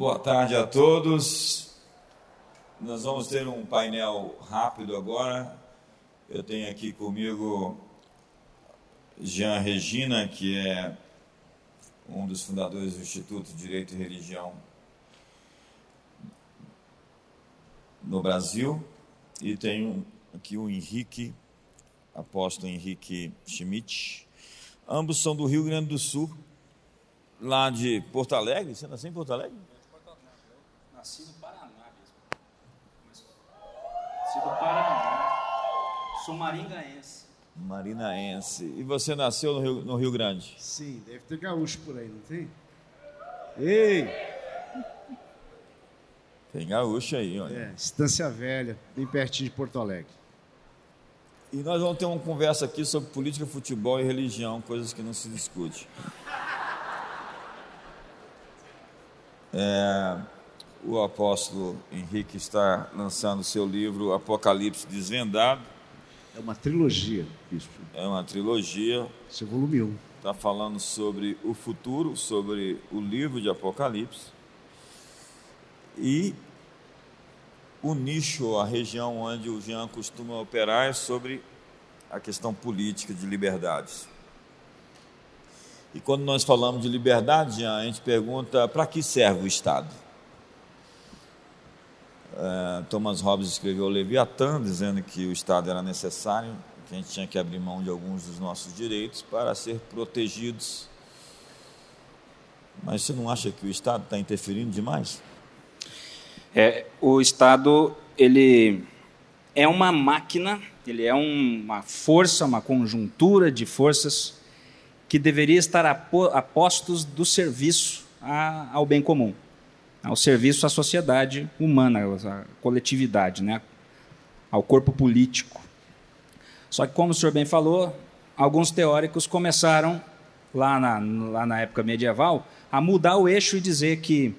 Boa tarde a todos. Nós vamos ter um painel rápido agora. Eu tenho aqui comigo Jean Regina, que é um dos fundadores do Instituto Direito e Religião no Brasil. E tenho aqui o Henrique, apóstolo Henrique Schmidt. Ambos são do Rio Grande do Sul, lá de Porto Alegre. Você nasceu em Porto Alegre? Nasci no Paraná mesmo. Nasci do Paraná. Sou maringaense. Marinaense. E você nasceu no Rio, no Rio Grande? Sim, deve ter gaúcho por aí, não tem? Ei! Tem gaúcho aí, olha. É, Estância Velha, bem pertinho de Porto Alegre. E nós vamos ter uma conversa aqui sobre política, futebol e religião, coisas que não se discute. É, o apóstolo Henrique está lançando seu livro Apocalipse Desvendado. É uma trilogia, bispo. É uma trilogia, Esse é o volume 1. está falando sobre o futuro, sobre o livro de Apocalipse. E o nicho, a região onde o Jean costuma operar é sobre a questão política de liberdades. E quando nós falamos de liberdade, Jean, a gente pergunta para que serve o Estado? É, Thomas Hobbes escreveu Leviatã, dizendo que o Estado era necessário, que a gente tinha que abrir mão de alguns dos nossos direitos para ser protegidos. Mas você não acha que o Estado está interferindo demais? É, o Estado ele é uma máquina, ele é um- uma força, uma conjuntura de forças que deveria estar a postos do serviço ao bem comum, ao serviço à sociedade humana, à coletividade, né? ao corpo político. Só que, como o senhor bem falou, alguns teóricos começaram, lá na, lá na época medieval, a mudar o eixo e dizer que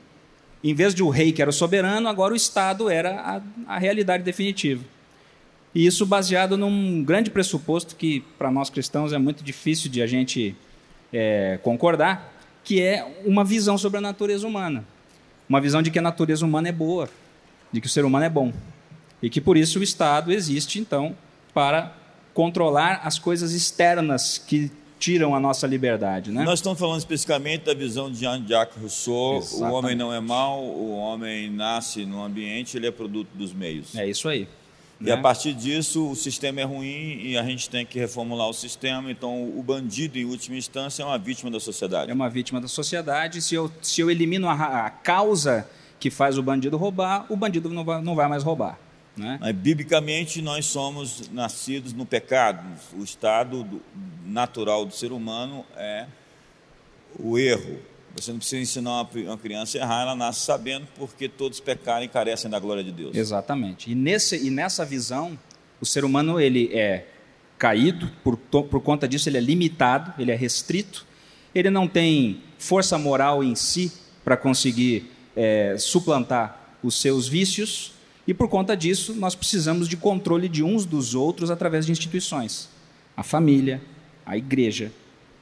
em vez de o rei que era o soberano, agora o Estado era a, a realidade definitiva. E isso baseado num grande pressuposto que, para nós cristãos, é muito difícil de a gente é, concordar, que é uma visão sobre a natureza humana. Uma visão de que a natureza humana é boa, de que o ser humano é bom. E que, por isso, o Estado existe, então, para controlar as coisas externas que tiram a nossa liberdade. Né? Nós estamos falando especificamente da visão de Jean-Jacques Rousseau: o Exatamente. homem não é mau, o homem nasce no ambiente, ele é produto dos meios. É isso aí. E né? a partir disso, o sistema é ruim e a gente tem que reformular o sistema. Então, o bandido, em última instância, é uma vítima da sociedade. é uma vítima da sociedade. Se eu, se eu elimino a, a causa que faz o bandido roubar, o bandido não vai, não vai mais roubar. Né? Mas, biblicamente, nós somos nascidos no pecado. O estado do- natural do ser humano é o erro. Você não precisa ensinar uma, criança a errar, ela nasce sabendo, porque todos pecaram e carecem da glória de Deus. Exatamente. E, nesse, e nessa visão, o ser humano ele é caído, por, por conta disso ele é limitado, ele é restrito, ele não tem força moral em si para conseguir é, suplantar os seus vícios, e por conta disso nós precisamos de controle de uns dos outros através de instituições. A família, a igreja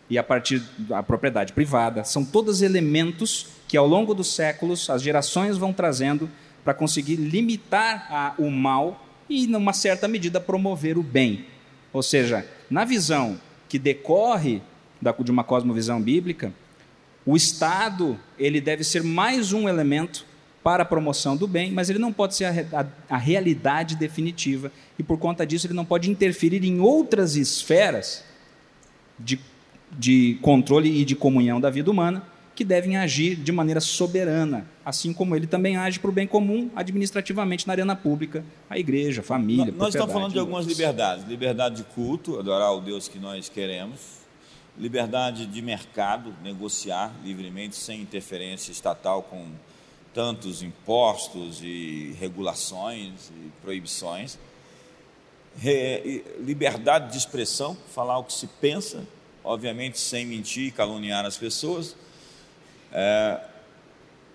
e a partir da propriedade privada, são todos elementos que ao longo dos séculos as gerações vão trazendo para conseguir limitar a- o mal e, numa certa medida, promover o bem. Ou seja, na visão que decorre da- de uma cosmovisão bíblica, o Estado ele deve ser mais um elemento para a promoção do bem, mas ele não pode ser a, a- a realidade definitiva e por conta disso ele não pode interferir em outras esferas de, de controle e de comunhão da vida humana que devem agir de maneira soberana, assim como ele também age para o bem comum administrativamente na arena pública, a igreja, a família, Nós estamos falando de algumas liberdades: liberdade de culto, adorar o Deus que nós queremos, liberdade de mercado, negociar livremente, sem interferência estatal, com tantos impostos e regulações e proibições. Liberdade de expressão, falar o que se pensa, obviamente sem mentir e caluniar as pessoas. É,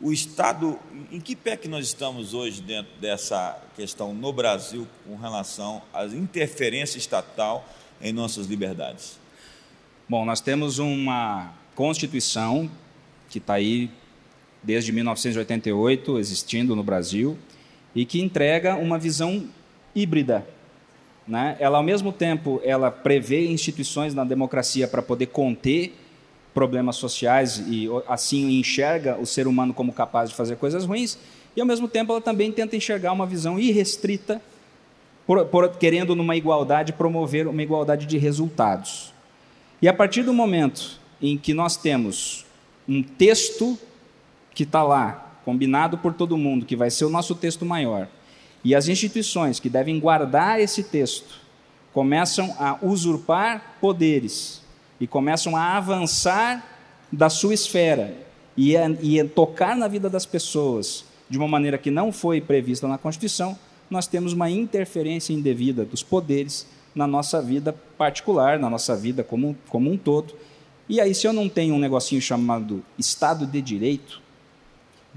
o Estado, em que pé que nós estamos hoje dentro dessa questão no Brasil com relação à interferência estatal em nossas liberdades? Bom, nós temos uma Constituição que está aí desde 1988 existindo no Brasil, e que entrega uma visão híbrida. Né? Ela, ao mesmo tempo, ela prevê instituições na democracia para poder conter problemas sociais e assim enxerga o ser humano como capaz de fazer coisas ruins, e ao mesmo tempo ela também tenta enxergar uma visão irrestrita, por, por, querendo numa igualdade promover uma igualdade de resultados. E a partir do momento em que nós temos um texto que está lá, combinado por todo mundo, que vai ser o nosso texto maior, e as instituições que devem guardar esse texto começam a usurpar poderes e começam a avançar da sua esfera e a, e a tocar na vida das pessoas de uma maneira que não foi prevista na Constituição, nós temos uma interferência indevida dos poderes na nossa vida particular, na nossa vida como, como um todo. E aí, se eu não tenho um negocinho chamado Estado de Direito,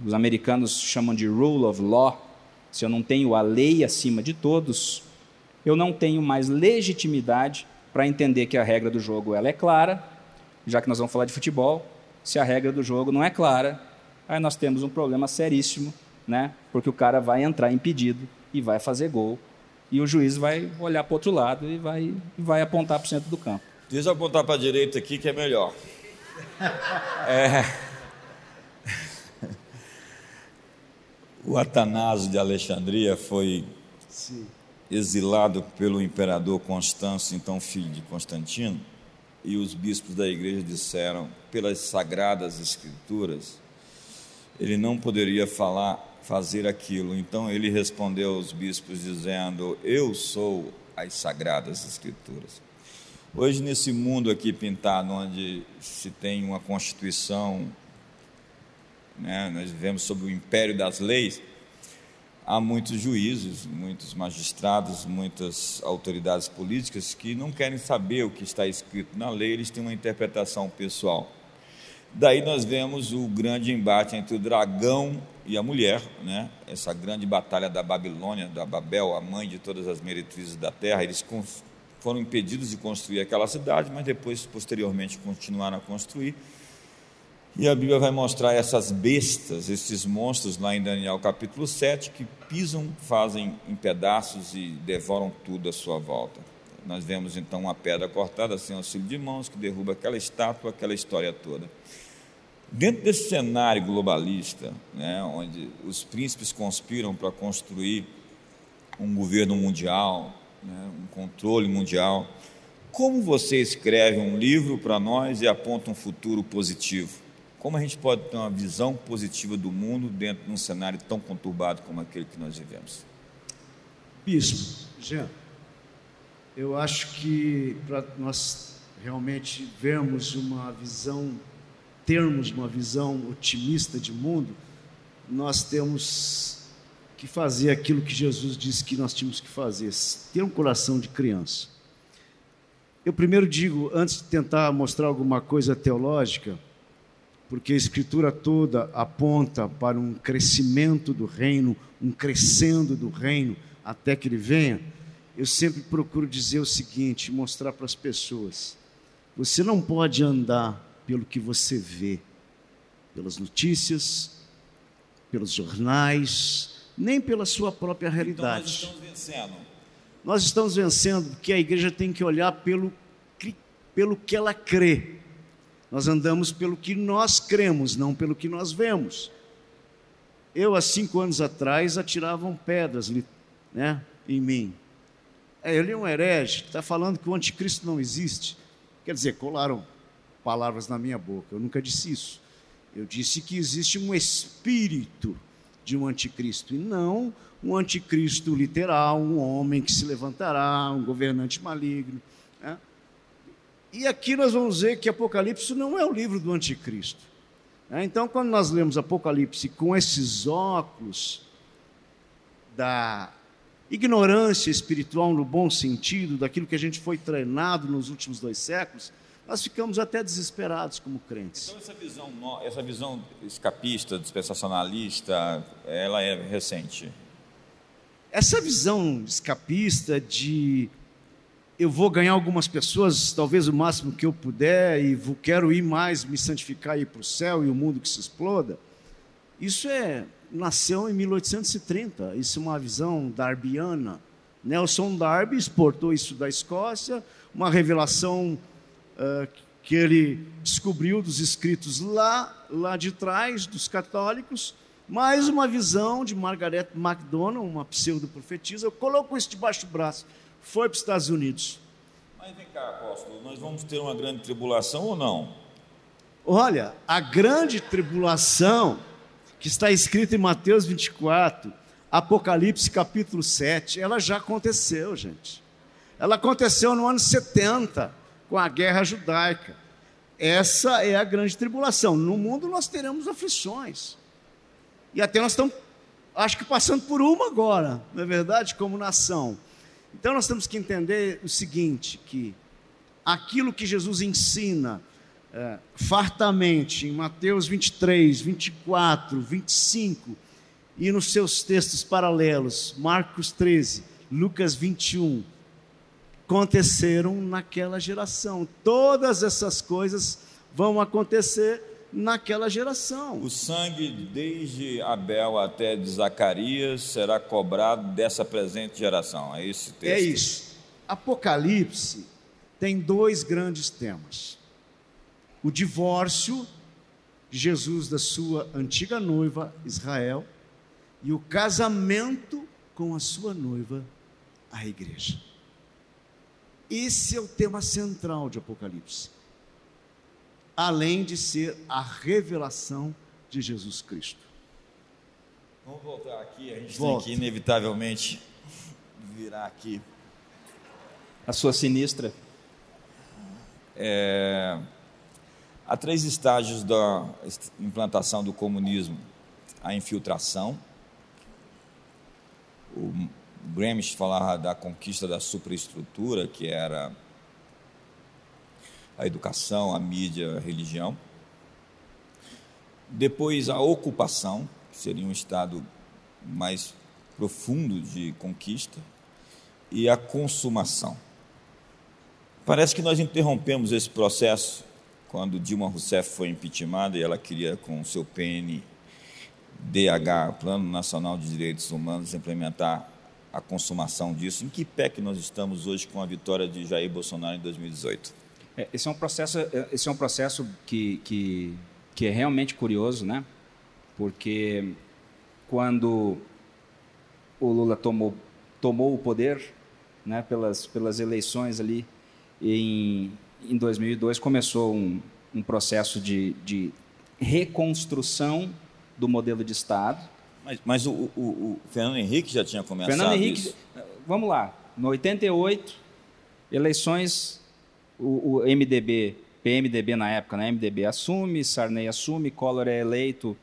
os americanos chamam de rule of law, se eu não tenho a lei acima de todos, eu não tenho mais legitimidade para entender que a regra do jogo ela é clara, já que nós vamos falar de futebol, se a regra do jogo não é clara, aí nós temos um problema seríssimo, né? porque o cara vai entrar impedido e vai fazer gol, e o juiz vai olhar para outro lado e vai, e vai apontar para o centro do campo. Deixa eu apontar para a direita aqui que é melhor. É... O Atanásio de Alexandria foi Sim. exilado pelo imperador Constâncio, então filho de Constantino, e os bispos da igreja disseram, pelas sagradas escrituras, ele não poderia falar, fazer aquilo. Então ele respondeu aos bispos dizendo: Eu sou as sagradas escrituras. Hoje nesse mundo aqui pintado, onde se tem uma constituição né? nós vivemos sob o império das leis, há muitos juízes, muitos magistrados, muitas autoridades políticas que não querem saber o que está escrito na lei, eles têm uma interpretação pessoal. Daí nós vemos o grande embate entre o dragão e a mulher, né? essa grande batalha da Babilônia, da Babel, a mãe de todas as meretrizes da terra. Eles foram impedidos de construir aquela cidade, mas depois, posteriormente, continuaram a construir. E a Bíblia vai mostrar essas bestas, esses monstros lá em Daniel capítulo 7, que pisam, fazem em pedaços e devoram tudo à sua volta. Nós vemos então uma pedra cortada sem auxílio de mãos que derruba aquela estátua, aquela história toda. Dentro desse cenário globalista, né, onde os príncipes conspiram para construir um governo mundial, né, um controle mundial, como você escreve um livro para nós e aponta um futuro positivo? Como a gente pode ter uma visão positiva do mundo dentro de um cenário tão conturbado como aquele que nós vivemos? Bispo, Jean, eu acho que para nós realmente vermos uma visão, termos uma visão otimista de mundo, nós temos que fazer aquilo que Jesus disse que nós tínhamos que fazer, ter um coração de criança. Eu primeiro digo, antes de tentar mostrar alguma coisa teológica, porque a Escritura toda aponta para um crescimento do reino, um crescendo do reino até que ele venha, eu sempre procuro dizer o seguinte: mostrar para as pessoas. Você não pode andar pelo que você vê, pelas notícias, pelos jornais, nem pela sua própria realidade. Então nós estamos vencendo. Nós estamos vencendo porque a igreja tem que olhar pelo, pelo que ela crê nós andamos pelo que nós cremos, não pelo que nós vemos. Eu, há cinco anos atrás, atiravam pedras né, em mim. É, ele é um herege, está falando que o anticristo não existe. Quer dizer, colaram palavras na minha boca. Eu nunca disse isso. Eu disse que existe um espírito de um anticristo e não um anticristo literal, um homem que se levantará, um governante maligno. E aqui nós vamos ver que Apocalipse não é o livro do anticristo. Né? Então, quando nós lemos Apocalipse com esses óculos da ignorância espiritual no bom sentido, daquilo que a gente foi treinado nos últimos dois séculos, nós ficamos até desesperados como crentes. Então essa visão, essa visão escapista, dispensacionalista, ela é recente. Essa visão escapista de eu vou ganhar algumas pessoas, talvez o máximo que eu puder, e vou, quero ir mais, me santificar e ir para o céu e o mundo que se exploda. Isso é nasceu em 1830. Isso é uma visão darbiana. Nelson Darby exportou isso da Escócia, uma revelação uh, que ele descobriu dos escritos lá, lá de trás, dos católicos, mais uma visão de Margaret MacDonald, uma pseudo-profetisa, colocou isso debaixo do braço, foi para os Estados Unidos. Mas vem cá, apóstolo, nós vamos ter uma grande tribulação ou não? Olha, a grande tribulação que está escrita em Mateus 24, Apocalipse capítulo 7, ela já aconteceu, gente. Ela aconteceu no ano 70, com a guerra judaica. Essa é a grande tribulação. No mundo nós teremos aflições. E até nós estamos, acho que passando por uma agora, não é verdade? Como nação. Então nós temos que entender o seguinte: que aquilo que Jesus ensina é, fartamente em Mateus 23, 24, 25 e nos seus textos paralelos, Marcos 13, Lucas 21, aconteceram naquela geração. Todas essas coisas vão acontecer naquela geração. O sangue desde Abel até de Zacarias será cobrado dessa presente geração. É esse texto. É isso. Apocalipse tem dois grandes temas: o divórcio de Jesus da sua antiga noiva Israel e o casamento com a sua noiva, a igreja. Esse é o tema central de Apocalipse além de ser a revelação de Jesus Cristo. Vamos voltar aqui, a gente Volta. tem que inevitavelmente virar aqui. A sua sinistra. É, há três estágios da implantação do comunismo: a infiltração. O Gramsci falava da conquista da superestrutura, que era a educação, a mídia, a religião. Depois, a ocupação, que seria um estado mais profundo de conquista, e a consumação. Parece que nós interrompemos esse processo quando Dilma Rousseff foi impeachmentada e ela queria, com o seu PNDH, Plano Nacional de Direitos Humanos, implementar a consumação disso. Em que pé que nós estamos hoje com a vitória de Jair Bolsonaro em 2018? É, esse é um processo, é, esse é um processo que, que, que é realmente curioso, né? Porque quando o Lula tomou, tomou o poder, né, pelas, pelas eleições ali em, em 2002, começou um, um processo de, de reconstrução do modelo de Estado. Mas, mas o, o, o, Fernando Henrique já tinha começado Fernando Henrique, isso? Vamos lá, no 88, eleições o, o MDB, PMDB na época, né? MDB assume, Sarney assume, Collor é eleito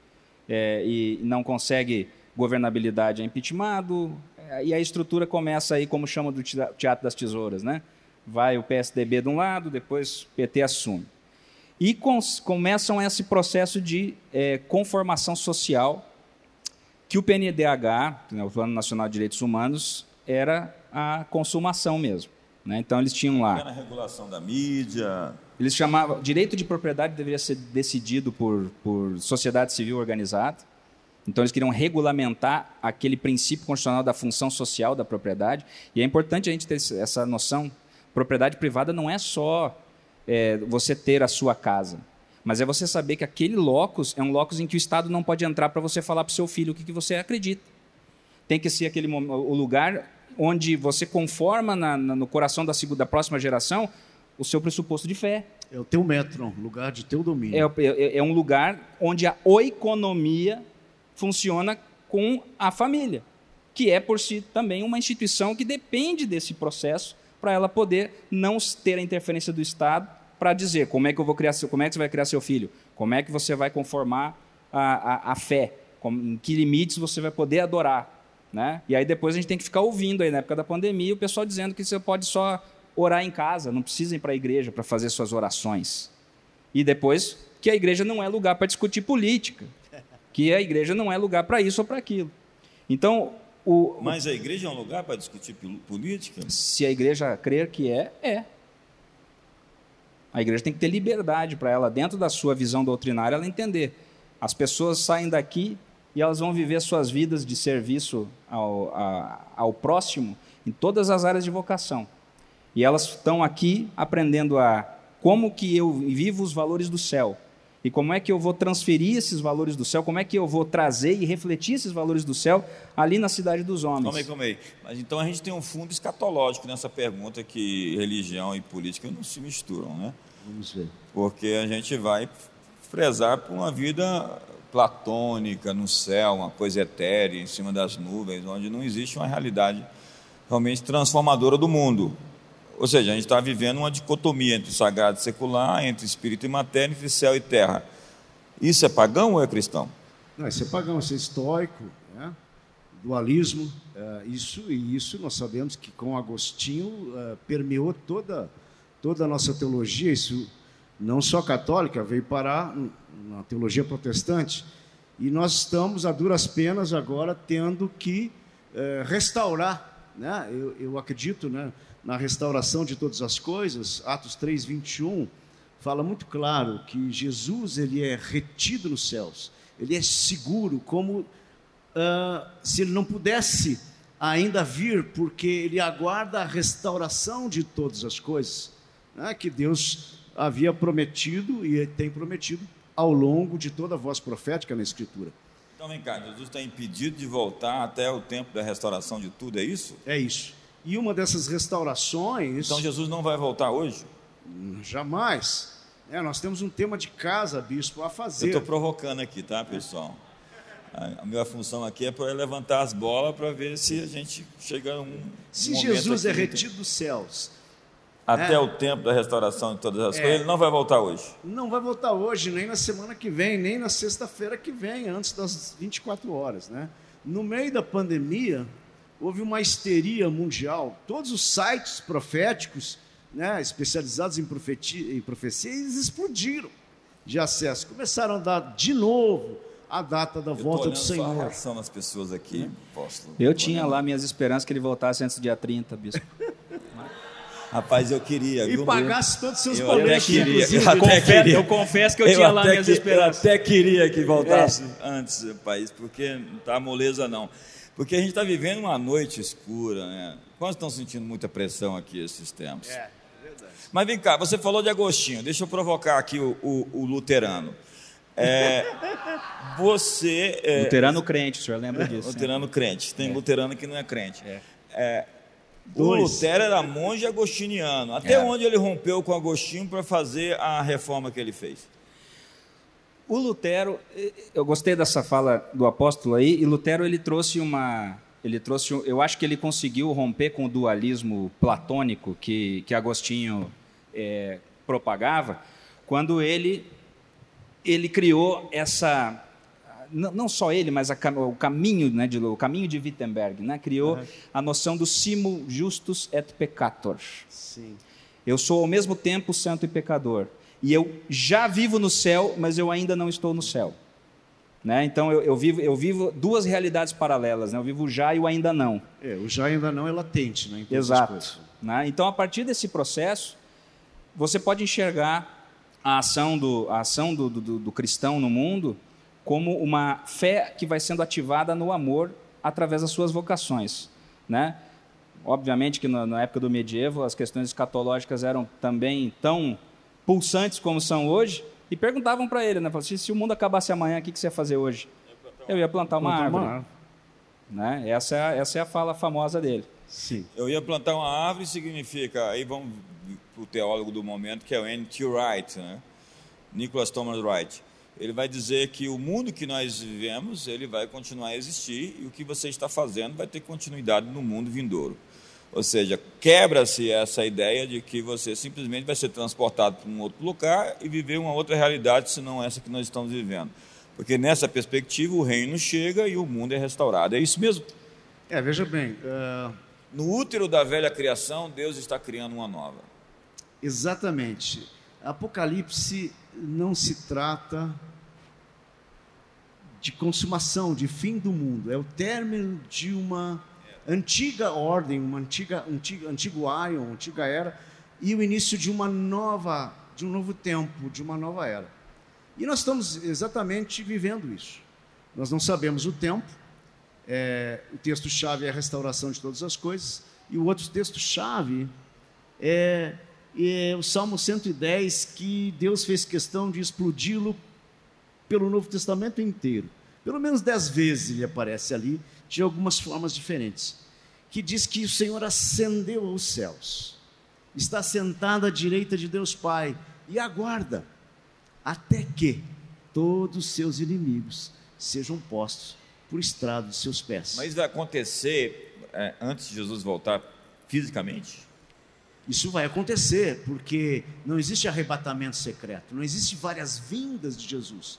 é, e não consegue governabilidade, é impeachmentado, é, e a estrutura começa aí, como chama do Teatro das Tesouras, né? Vai o PSDB de um lado, depois o PT assume. E com, começam esse processo de é, conformação social que o PNDH, né, o Plano Nacional de Direitos Humanos, era a consumação mesmo. Né? Então eles tinham lá. Na regulação da mídia. Eles chamavam. Direito de propriedade deveria ser decidido por, por sociedade civil organizada. Então eles queriam regulamentar aquele princípio constitucional da função social da propriedade. E é importante a gente ter essa noção. Propriedade privada não é só é, você ter a sua casa, mas é você saber que aquele locus é um locus em que o Estado não pode entrar para você falar para o seu filho o que, que você acredita. Tem que ser aquele o lugar onde você conforma na, na, no coração da, da próxima geração o seu pressuposto de fé. É o teu metro, lugar de teu domínio. É, é, é um lugar onde a oikonomia funciona com a família, que é por si também uma instituição que depende desse processo para ela poder não ter a interferência do Estado para dizer como é que eu vou criar, como é que você vai criar seu filho, como é que você vai conformar a, a, a fé, como, em que limites você vai poder adorar. Né? E aí depois a gente tem que ficar ouvindo aí na época da pandemia o pessoal dizendo que você pode só orar em casa, não precisa ir para a igreja para fazer suas orações. E depois que a igreja não é lugar para discutir política, que a igreja não é lugar para isso ou para aquilo. Então, o, Mas a igreja é um lugar para discutir política? Se a igreja crer que é, é. A igreja tem que ter liberdade para ela, dentro da sua visão doutrinária, ela entender. As pessoas saem daqui e elas vão viver suas vidas de serviço ao, a, ao próximo em todas as áreas de vocação. E elas estão aqui aprendendo a como que eu vivo os valores do céu e como é que eu vou transferir esses valores do céu, como é que eu vou trazer e refletir esses valores do céu ali na cidade dos homens. Calma aí, calma aí. Mas então a gente tem um fundo escatológico nessa pergunta que religião e política não se misturam, né? Vamos ver. Porque a gente vai prezar por uma vida platônica no céu, uma coisa etérea em cima das nuvens, onde não existe uma realidade realmente transformadora do mundo. Ou seja, a gente está vivendo uma dicotomia entre sagrado e secular, entre espírito e matéria, entre céu e terra. Isso é pagão ou é cristão? Não, isso é pagão, isso é estoico, né? dualismo. É, isso e isso nós sabemos que com Agostinho é, permeou toda toda a nossa teologia. Isso não só católica veio parar na teologia protestante. E nós estamos a duras penas agora tendo que é, restaurar, né? Eu, eu acredito, né? na restauração de todas as coisas, Atos 3, 21, fala muito claro que Jesus ele é retido nos céus, ele é seguro, como uh, se ele não pudesse ainda vir, porque ele aguarda a restauração de todas as coisas, né, que Deus havia prometido e tem prometido ao longo de toda a voz profética na Escritura. Então vem cá, Jesus está impedido de voltar até o tempo da restauração de tudo, é isso? É isso. E uma dessas restaurações. Então Jesus não vai voltar hoje? Jamais. É, nós temos um tema de casa, bispo, a fazer. Eu estou provocando aqui, tá, pessoal? A minha função aqui é para levantar as bolas para ver se a gente chega a um. Se Jesus é retido dos céus. Até é. o tempo da restauração de todas as é. coisas, ele não vai voltar hoje. Não vai voltar hoje, nem na semana que vem, nem na sexta-feira que vem, antes das 24 horas. Né? No meio da pandemia, houve uma histeria mundial. Todos os sites proféticos, né, especializados em, profetia, em profecia, eles explodiram de acesso. Começaram a dar de novo a data da volta do Senhor. Só a reação das pessoas aqui, apóstolo. Eu tinha lá minhas esperanças que ele voltasse antes do dia 30, bispo. Rapaz, eu queria. E viu? pagasse todos os seus eu boletos. Até queria, eu, até confesso, queria. eu confesso que eu, eu tinha lá minhas que, esperanças. Eu até queria que voltasse é. antes, país, porque não está moleza, não. Porque a gente está vivendo uma noite escura, né? Quantos estão sentindo muita pressão aqui esses tempos? É, verdade. Mas vem cá, você falou de Agostinho, deixa eu provocar aqui o, o, o luterano. É, você. É, luterano crente, o senhor lembra disso? Luterano né? crente, tem é. luterano que não é crente. É. é o Lutero era monge agostiniano. Até onde ele rompeu com Agostinho para fazer a reforma que ele fez? O Lutero, eu gostei dessa fala do apóstolo aí, e Lutero ele trouxe uma, ele trouxe, eu acho que ele conseguiu romper com o dualismo platônico que, que Agostinho é, propagava, quando ele ele criou essa não só ele, mas a, o caminho, né, de, o caminho de Wittenberg, né, criou uhum. a noção do simul justus et peccator. Sim. Eu sou ao mesmo tempo santo e pecador e eu já vivo no céu, mas eu ainda não estou no céu. Né? Então eu, eu, vivo, eu vivo duas realidades paralelas, né? eu vivo o já e o ainda não. É, o já e ainda não é latente. Né, Exato. Né? Então, a partir desse processo, você pode enxergar a ação do, a ação do, do, do cristão no mundo como uma fé que vai sendo ativada no amor através das suas vocações. Né? Obviamente que na época do medievo as questões escatológicas eram também tão pulsantes como são hoje, e perguntavam para ele, né? Assim, se o mundo acabasse amanhã, o que, você ia fazer hoje? Eu ia plantar uma plantar árvore. Uma árvore. Né? Essa, é, essa é a fala famosa dele. Sim. Eu ia plantar uma árvore significa, aí vamos para o teólogo do momento, que é o N.T. Wright, né? Nicholas Thomas Wright. Ele vai dizer que o mundo que nós vivemos, ele vai continuar a existir e o que você está fazendo vai ter continuidade no mundo vindouro. Ou seja, quebra-se essa ideia de que você simplesmente vai ser transportado para um outro lugar e viver uma outra realidade, senão essa que nós estamos vivendo. Porque nessa perspectiva o reino chega e o mundo é restaurado. É isso mesmo? É, veja bem. Uh... No útero da velha criação, Deus está criando uma nova. Exatamente. Apocalipse não se trata de consumação, de fim do mundo. É o término de uma antiga ordem, uma antiga, antigo Ion, antiga era, e o início de uma nova, de um novo tempo, de uma nova era. E nós estamos exatamente vivendo isso. Nós não sabemos o tempo. É, o texto-chave é a restauração de todas as coisas. E o outro texto-chave é, é o Salmo 110, que Deus fez questão de explodi-lo pelo Novo Testamento inteiro. Pelo menos dez vezes ele aparece ali, de algumas formas diferentes. Que diz que o Senhor ascendeu aos céus, está sentado à direita de Deus Pai e aguarda até que todos os seus inimigos sejam postos por estrado de seus pés. Mas vai acontecer é, antes de Jesus voltar fisicamente? Isso vai acontecer, porque não existe arrebatamento secreto, não existe várias vindas de Jesus.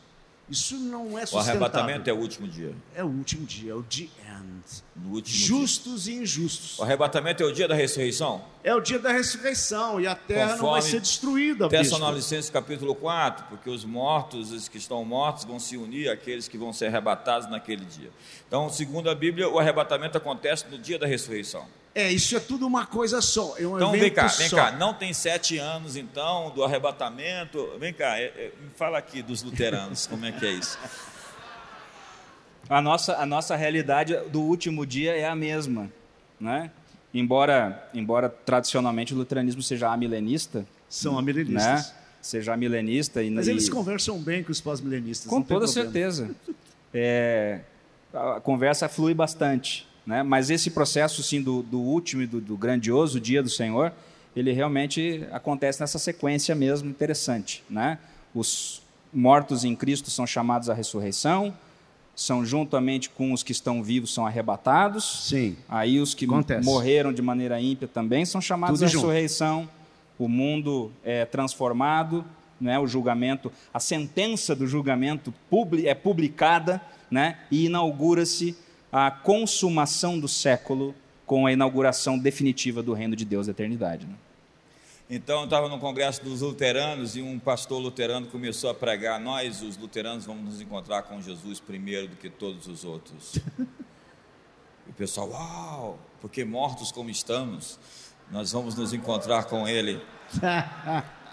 Isso não é sustentável. O arrebatamento é o último dia. É o último dia, é o the end. Justos dia. e injustos. O arrebatamento é o dia da ressurreição? É o dia da ressurreição e a terra Conforme não vai ser destruída. Tessalonicenses capítulo 4, porque os mortos, os que estão mortos, vão se unir àqueles que vão ser arrebatados naquele dia. Então, segundo a Bíblia, o arrebatamento acontece no dia da ressurreição. É, isso é tudo uma coisa só. É um então vem cá, vem só. cá. Não tem sete anos então do arrebatamento. Vem cá, é, é, me fala aqui dos luteranos, como é que é isso? A nossa, a nossa realidade do último dia é a mesma, né? Embora, embora tradicionalmente o luteranismo seja amilenista, são amilenistas, né? seja amilenista e mas eles conversam bem com os pós-milenistas. Com toda certeza, é, a conversa flui bastante. Né? Mas esse processo, sim, do, do último e do, do, grandioso dia do Senhor, ele realmente acontece nessa sequência mesmo interessante. Né? Os mortos em Cristo são chamados à ressurreição, são juntamente com os que estão vivos são arrebatados. Sim. Aí os que acontece. morreram de maneira ímpia também são chamados Tudo à ressurreição. Junto. O mundo é transformado, né? O julgamento, a sentença do julgamento é publicada, né? E inaugura-se a consumação do século com a inauguração definitiva do reino de Deus da eternidade. Né? Então, eu estava no congresso dos luteranos e um pastor luterano começou a pregar: nós, os luteranos, vamos nos encontrar com Jesus primeiro do que todos os outros. e o pessoal, uau, porque mortos como estamos, nós vamos nos encontrar com Ele.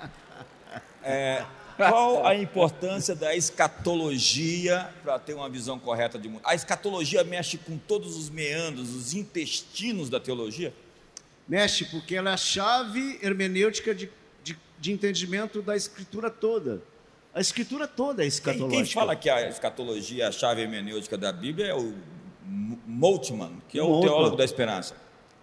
É, qual a importância da escatologia para ter uma visão correta de mundo? A escatologia mexe com todos os meandros, os intestinos da teologia? Mexe, porque ela é a chave hermenêutica de, de, de entendimento da escritura toda. A escritura toda é escatológica. Quem, quem fala que a escatologia é a chave hermenêutica da Bíblia é o Moltmann, que é o Moltmann. teólogo da esperança.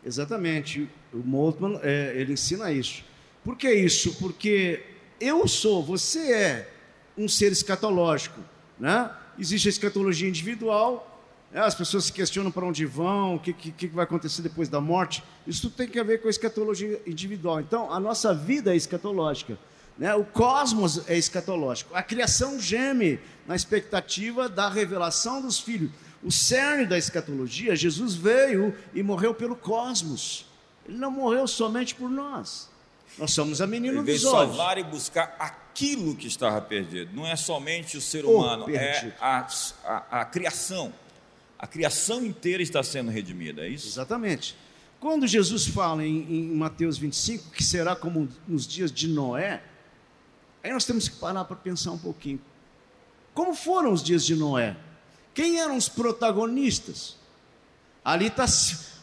Exatamente. O Moltmann, é, ele ensina isso. Por que isso? Porque eu sou, você é um ser escatológico. Né? Existe a escatologia individual, né? as pessoas se questionam para onde vão, o que, que, que, vai acontecer depois da morte. Isso tudo tem que ver com a escatologia individual. Então, a nossa vida é escatológica. Né? O cosmos é escatológico. A criação geme na expectativa da revelação dos filhos. O cerne da escatologia, Jesus veio e morreu pelo cosmos. Ele não morreu somente por nós. Nós somos a menina dos olhos. salvar e buscar aquilo que estava perdido. Não é somente o ser humano, oh, é a, a, a criação. A criação inteira está sendo redimida, é isso? Exatamente. Quando Jesus fala em, em, Mateus 25 que será como nos dias de Noé, aí nós temos que parar para pensar um pouquinho. Como foram os dias de Noé? Quem eram os protagonistas? Ali está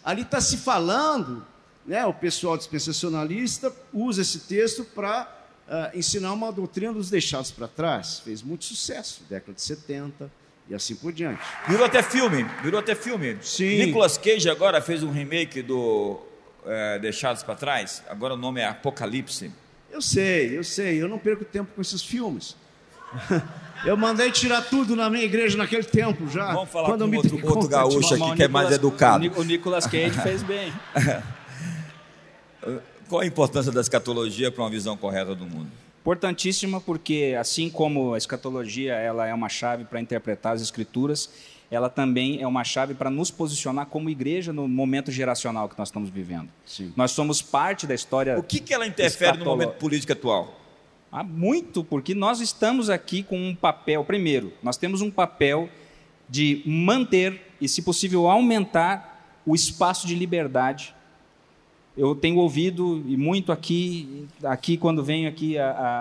ali tá se falando né, o pessoal dispensacionalista usa esse texto para uh, ah, ensinar uma doutrina dos deixados para trás. Fez muito sucesso, década de 70 e assim por diante. Virou até filme, virou até filme. Sim. Nicolas Cage agora fez um remake do é, Deixados para Trás, agora o nome é Apocalipse. Eu sei, eu sei, eu não perco tempo com esses filmes. Eu mandei tirar tudo na minha igreja naquele tempo já. Vamos falar com outro, outro gaúcho aqui que é mais educado. O Nicolas Cage fez bem. Qual a importância da escatologia para uma visão correta do mundo? Importantíssima porque, assim como a escatologia ela é uma chave para interpretar as escrituras, ela também é uma chave para nos posicionar como igreja no momento geracional que nós estamos vivendo. Sim. Nós somos parte da história. O que, que ela interfere escatolo... no momento político atual? Há muito, porque nós estamos aqui com um papel. Primeiro, nós temos um papel de manter e, se possível, aumentar o espaço de liberdade eu tenho ouvido e muito aqui, aqui quando venho aqui a a,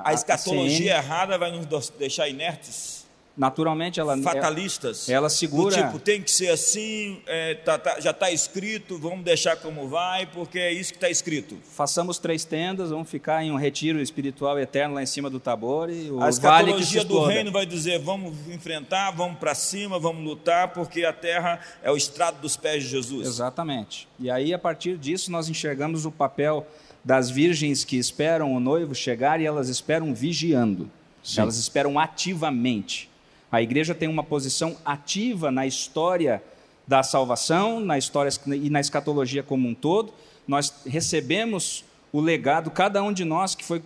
a, a escatologia a errada vai nos deixar inertes naturalmente ela fatalistas ela segura tipo tem que ser assim é, tá, tá, já está escrito vamos deixar como vai porque é isso que está escrito. Façamos três tendas vamos ficar em um retiro espiritual eterno lá em cima do Tabor e o a vale do reino vai dizer vamos enfrentar vamos para cima vamos lutar porque a terra é o estrado dos pés de Jesus. Exatamente. E aí a partir disso nós enxergamos o papel das virgens que esperam o noivo chegar e elas esperam vigiando. Sim. elas esperam ativamente a igreja tem uma posição ativa na história da salvação, na história e na escatologia como um todo. Nós recebemos o legado, cada um de nós, que foi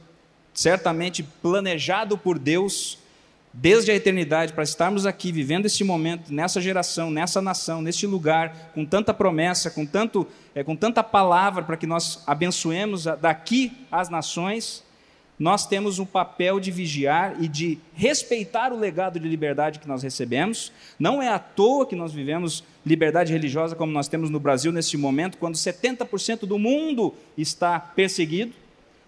certamente planejado por Deus desde a eternidade para estarmos aqui vivendo esse momento, nessa geração, nessa nação, neste lugar, com tanta promessa, com, tanto, é, com tanta palavra para que nós abençoemos daqui as nações nós temos um papel de vigiar e de respeitar o legado de liberdade que nós recebemos. Não é à toa que nós vivemos liberdade religiosa como nós temos no Brasil neste momento, quando 70% do mundo está perseguido.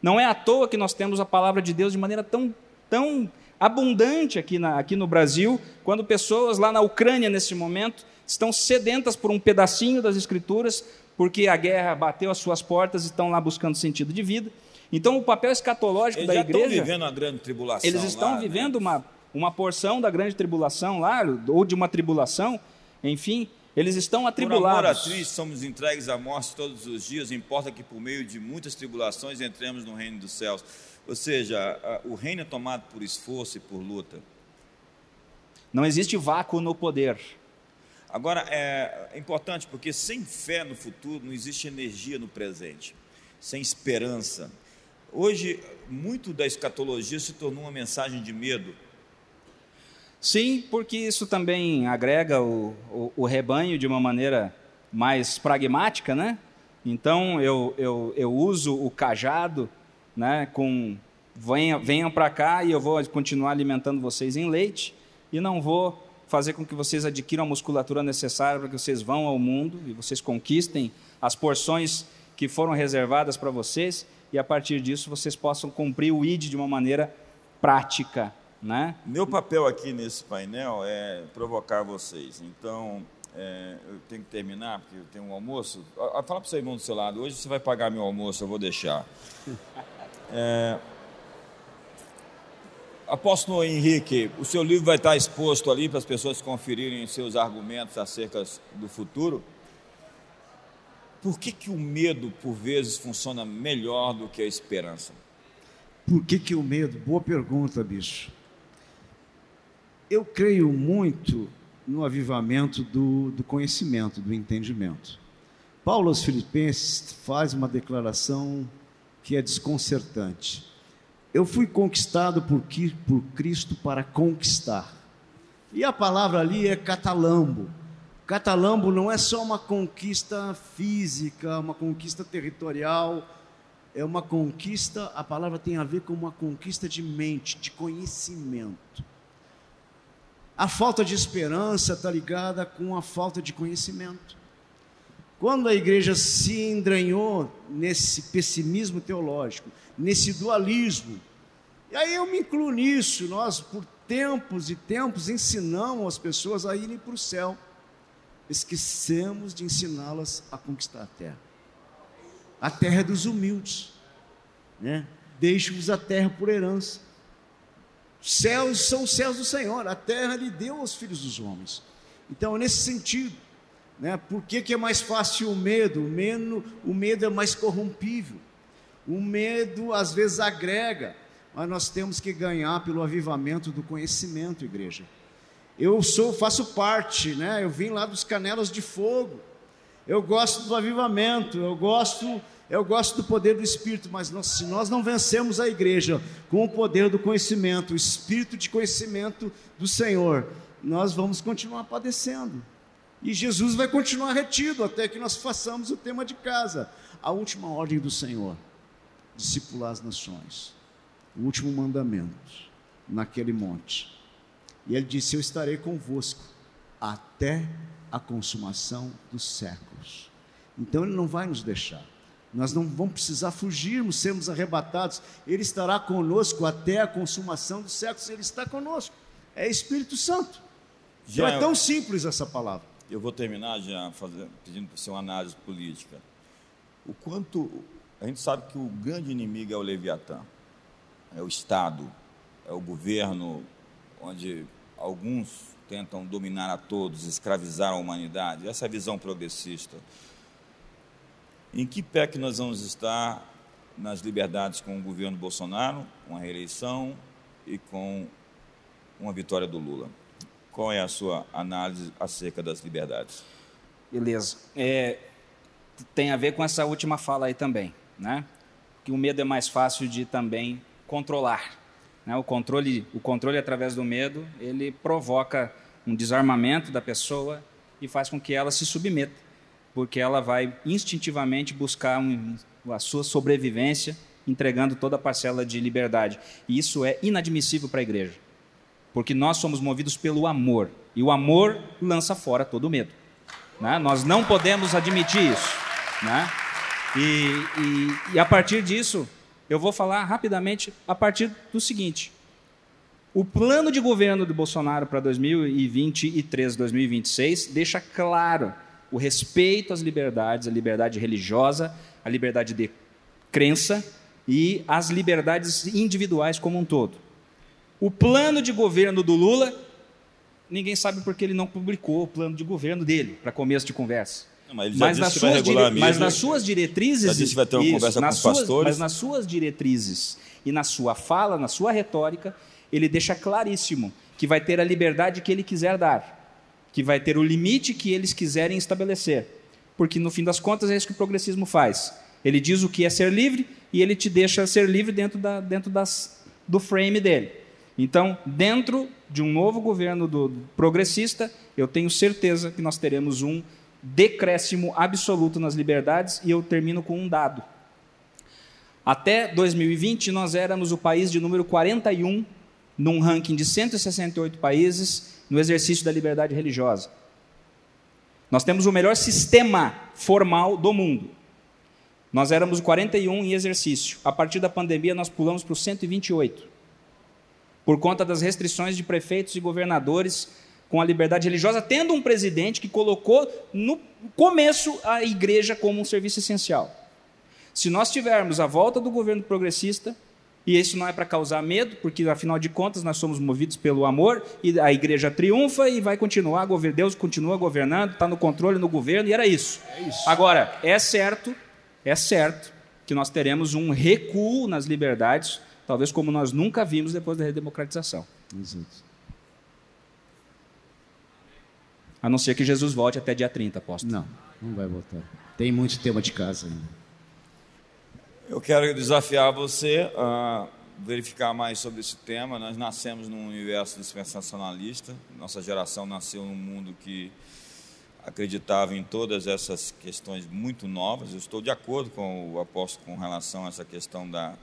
Não é à toa que nós temos a palavra de Deus de maneira tão, tão abundante aqui, na, aqui no Brasil, quando pessoas lá na Ucrânia, nesse momento, estão sedentas por um pedacinho das Escrituras, porque a guerra bateu às suas portas e estão lá buscando sentido de vida. Então, o papel escatológico eles da igreja. Eles estão vivendo a grande tribulação. Eles estão lá, né? vivendo né? uma, uma porção da grande tribulação lá, ou de uma tribulação, enfim. Eles estão atribulados. Por amor a Cristo, somos entregues à morte todos os dias, importa que por meio de muitas tribulações entremos no reino dos céus. Ou seja, o reino é tomado por esforço e por luta. Não existe vácuo no poder. Agora, é importante porque sem fé no futuro não existe energia no presente, sem esperança, Hoje, muito da escatologia se tornou uma mensagem de medo. Sim, porque isso também agrega o, o, o rebanho de uma maneira mais pragmática, né? Então eu, eu, eu uso o cajado, né? Com venham, venham para cá e eu vou continuar alimentando vocês em leite e não vou fazer com que vocês adquiram a musculatura necessária para que vocês vão ao mundo e vocês conquistem as porções que foram reservadas para vocês e a partir disso vocês possam cumprir o ID de uma maneira prática. Né? Meu papel aqui nesse painel é provocar vocês. Então, é, eu tenho que terminar, porque eu tenho um almoço. Fala para o seu irmão do seu lado, hoje você vai pagar meu almoço, eu vou deixar. É, Apóstolo Henrique, o seu livro vai estar exposto ali para as pessoas conferirem seus argumentos acerca do futuro. Por que, que o medo, por vezes, funciona melhor do que a esperança? Por que, que o medo? Boa pergunta, bicho. Eu creio muito no avivamento do, do conhecimento, do entendimento. Paulo aos Filipenses faz uma declaração que é desconcertante. Eu fui conquistado por, por Cristo para conquistar. E a palavra ali é catalambo, Catalambo não é só uma conquista física, uma conquista territorial, é uma conquista, a palavra tem a ver com uma conquista de mente, de conhecimento. A falta de esperança está ligada com a falta de conhecimento. Quando a igreja se entranhou nesse pessimismo teológico, nesse dualismo, e aí eu me incluo nisso, nós por tempos e tempos ensinamos as pessoas a irem para o céu esquecemos de ensiná-las a conquistar a terra. A terra é dos humildes, né? Deixe-vos a terra por herança. Céus são os céus do Senhor, a terra lhe deu aos filhos dos homens. Então, nesse sentido, né? Por que, que é mais fácil o medo? O medo, o medo é mais corrompível. O medo às vezes agrega, mas nós temos que ganhar pelo avivamento do conhecimento, igreja. Eu sou, faço parte, né? Eu vim lá dos Canelas de Fogo. Eu gosto do avivamento, eu gosto, eu gosto do poder do Espírito, mas nós, se nós não vencemos a igreja com o poder do conhecimento, o espírito de conhecimento do Senhor, nós vamos continuar padecendo. E Jesus vai continuar retido até que nós façamos o tema de casa, a última ordem do Senhor, discipular as nações, o último mandamento naquele monte. E ele disse: Eu estarei convosco até a consumação dos séculos. Então ele não vai nos deixar. Nós não vamos precisar fugirmos, sermos arrebatados. Ele estará conosco até a consumação dos séculos. Ele está conosco. É Espírito Santo. Já não é tão simples essa palavra. Eu vou terminar já fazendo, pedindo para você uma análise política. O quanto a gente sabe que o grande inimigo é o Leviatã, é o Estado, é o governo, onde alguns tentam dominar a todos, escravizar a humanidade. Essa é visão progressista. Em que pé que nós vamos estar nas liberdades com o governo Bolsonaro, com a reeleição e com uma vitória do Lula? Qual é a sua análise acerca das liberdades? Beleza. É, tem a ver com essa última fala aí também, né? Que o medo é mais fácil de também controlar. Né? O controle, o controle através do medo, ele provoca um desarmamento da pessoa e faz com que ela se submeta porque ela vai instintivamente buscar um, a sua sobrevivência, entregando toda a parcela de liberdade. E isso é inadmissível para a igreja, porque nós somos movidos pelo amor, e o amor lança fora todo o medo. Né? Nós não podemos admitir isso. Né? E, e, e a partir disso, eu vou falar rapidamente a partir do seguinte. O plano de governo do Bolsonaro para 2023, 2026 deixa claro o respeito às liberdades, a liberdade religiosa, a liberdade de crença e as liberdades individuais como um todo. O plano de governo do Lula, ninguém sabe porque ele não publicou o plano de governo dele, para começo de conversa. Mas, mas, nas suas dire... mas, nas suas diretrizes. Já disse vai ter uma isso, conversa com os suas, pastores. Mas nas suas diretrizes e na sua fala, na sua retórica, ele deixa claríssimo que vai ter a liberdade que ele quiser dar que vai ter o limite que eles quiserem estabelecer. Porque no fim das contas é isso que o progressismo faz. Ele diz o que é ser livre e ele te deixa ser livre dentro, da, dentro das, do frame dele. Então, dentro de um novo governo do, do progressista, eu tenho certeza que nós teremos um decréscimo absoluto nas liberdades e eu termino com um dado. Até 2020, nós éramos o país de número 41 num ranking de 168 países no exercício da liberdade religiosa. Nós temos o melhor sistema formal do mundo. Nós éramos 41 em exercício. A partir da pandemia, nós pulamos para o 128. Por conta das restrições de prefeitos e governadores com a liberdade religiosa, tendo um presidente que colocou no começo a igreja como um serviço essencial. Se nós tivermos a volta do governo progressista, e isso não é para causar medo, porque afinal de contas nós somos movidos pelo amor e a igreja triunfa e vai continuar, Deus continua governando, está no controle no governo e era isso. É isso. Agora, é certo, é certo que nós teremos um recuo nas liberdades, talvez como nós nunca vimos depois da redemocratização. Exato. A não ser que Jesus volte até dia 30, apóstolo. Não, não vai voltar. Tem muito tema de casa ainda. Eu quero desafiar você a verificar mais sobre esse tema. Nós nascemos num universo dispensacionalista. Nossa geração nasceu num mundo que acreditava em todas essas questões muito novas. Eu estou de acordo com o apóstolo com relação a essa questão da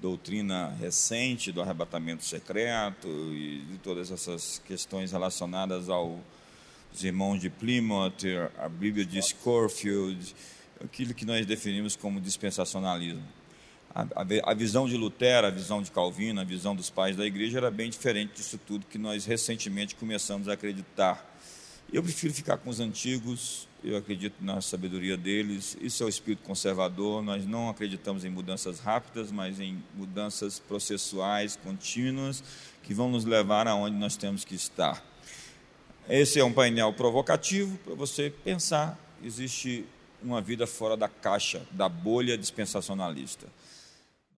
doutrina recente do arrebatamento secreto e de todas essas questões relacionadas aos irmãos de Plymouth, a Bíblia de Scofield aquilo que nós definimos como dispensacionalismo. A, a, a, visão de Lutero, a visão de Calvino, a visão dos pais da igreja era bem diferente disso tudo que nós recentemente começamos a acreditar. Eu prefiro ficar com os antigos, eu acredito na sabedoria deles, isso é o espírito conservador, nós não acreditamos em mudanças rápidas, mas em mudanças processuais, contínuas, que vão nos levar aonde nós temos que estar. Esse é um painel provocativo para você pensar. Existe uma vida fora da caixa, da bolha dispensacionalista.